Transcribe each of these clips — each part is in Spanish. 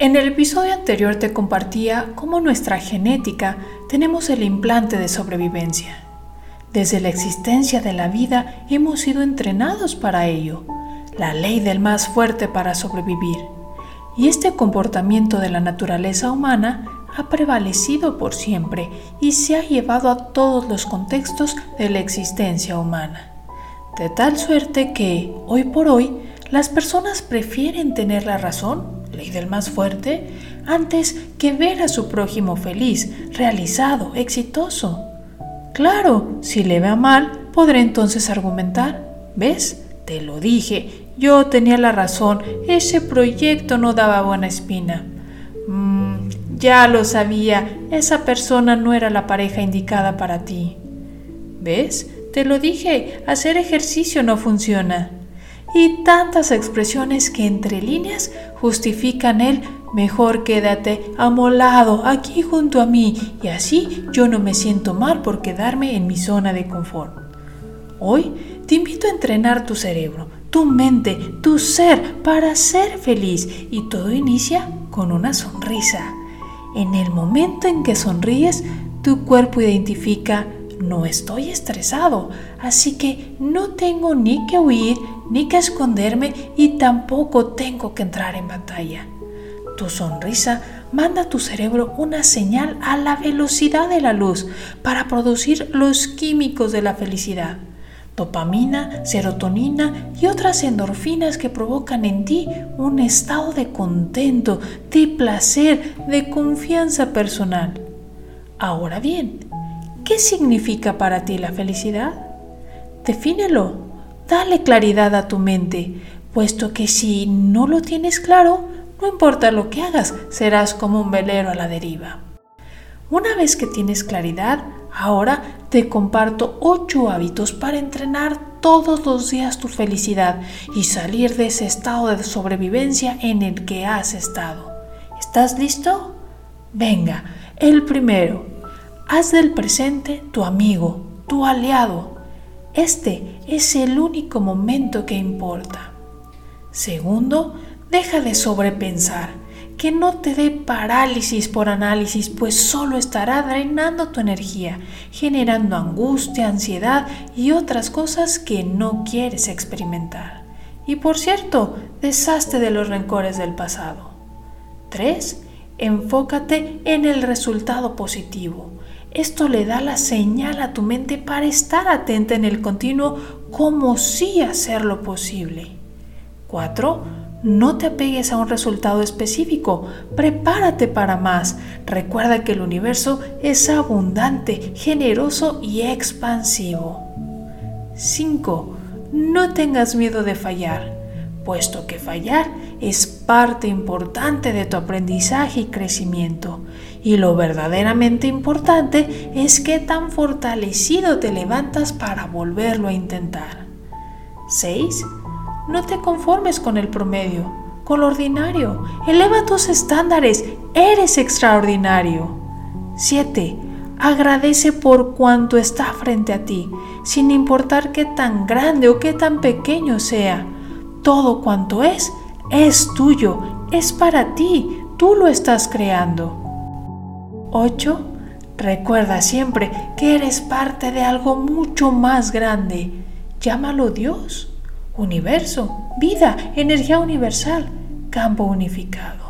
En el episodio anterior te compartía cómo nuestra genética tenemos el implante de sobrevivencia. Desde la existencia de la vida hemos sido entrenados para ello, la ley del más fuerte para sobrevivir. Y este comportamiento de la naturaleza humana ha prevalecido por siempre y se ha llevado a todos los contextos de la existencia humana. De tal suerte que, hoy por hoy, las personas prefieren tener la razón ley del más fuerte, antes que ver a su prójimo feliz, realizado, exitoso. Claro, si le va mal, podré entonces argumentar. ¿Ves? Te lo dije, yo tenía la razón, ese proyecto no daba buena espina. Mm, ya lo sabía, esa persona no era la pareja indicada para ti. ¿Ves? Te lo dije, hacer ejercicio no funciona y tantas expresiones que entre líneas justifican el mejor quédate amolado aquí junto a mí y así yo no me siento mal por quedarme en mi zona de confort. Hoy te invito a entrenar tu cerebro, tu mente, tu ser para ser feliz y todo inicia con una sonrisa. En el momento en que sonríes, tu cuerpo identifica no estoy estresado, así que no tengo ni que huir, ni que esconderme y tampoco tengo que entrar en batalla. Tu sonrisa manda a tu cerebro una señal a la velocidad de la luz para producir los químicos de la felicidad. Dopamina, serotonina y otras endorfinas que provocan en ti un estado de contento, de placer, de confianza personal. Ahora bien, ¿Qué significa para ti la felicidad? Defínelo, dale claridad a tu mente, puesto que si no lo tienes claro, no importa lo que hagas, serás como un velero a la deriva. Una vez que tienes claridad, ahora te comparto ocho hábitos para entrenar todos los días tu felicidad y salir de ese estado de sobrevivencia en el que has estado. ¿Estás listo? Venga, el primero, Haz del presente tu amigo, tu aliado. Este es el único momento que importa. Segundo, deja de sobrepensar, que no te dé parálisis por análisis, pues solo estará drenando tu energía, generando angustia, ansiedad y otras cosas que no quieres experimentar. Y por cierto, deshazte de los rencores del pasado. 3. Enfócate en el resultado positivo. Esto le da la señal a tu mente para estar atenta en el continuo como sí hacerlo posible. 4. No te apegues a un resultado específico, prepárate para más. Recuerda que el universo es abundante, generoso y expansivo. 5. No tengas miedo de fallar, puesto que fallar es parte importante de tu aprendizaje y crecimiento. Y lo verdaderamente importante es que tan fortalecido te levantas para volverlo a intentar. 6. No te conformes con el promedio, con lo ordinario. Eleva tus estándares. Eres extraordinario. 7. Agradece por cuanto está frente a ti, sin importar qué tan grande o qué tan pequeño sea. Todo cuanto es es tuyo, es para ti, tú lo estás creando. 8. Recuerda siempre que eres parte de algo mucho más grande. Llámalo Dios, universo, vida, energía universal, campo unificado.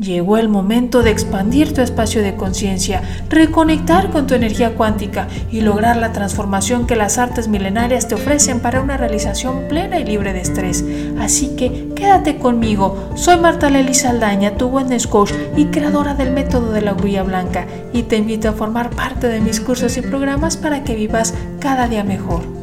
Llegó el momento de expandir tu espacio de conciencia, reconectar con tu energía cuántica y lograr la transformación que las artes milenarias te ofrecen para una realización plena y libre de estrés. Así que quédate conmigo. Soy Marta Lely Saldaña, tu wellness coach y creadora del método de la grulla blanca y te invito a formar parte de mis cursos y programas para que vivas cada día mejor.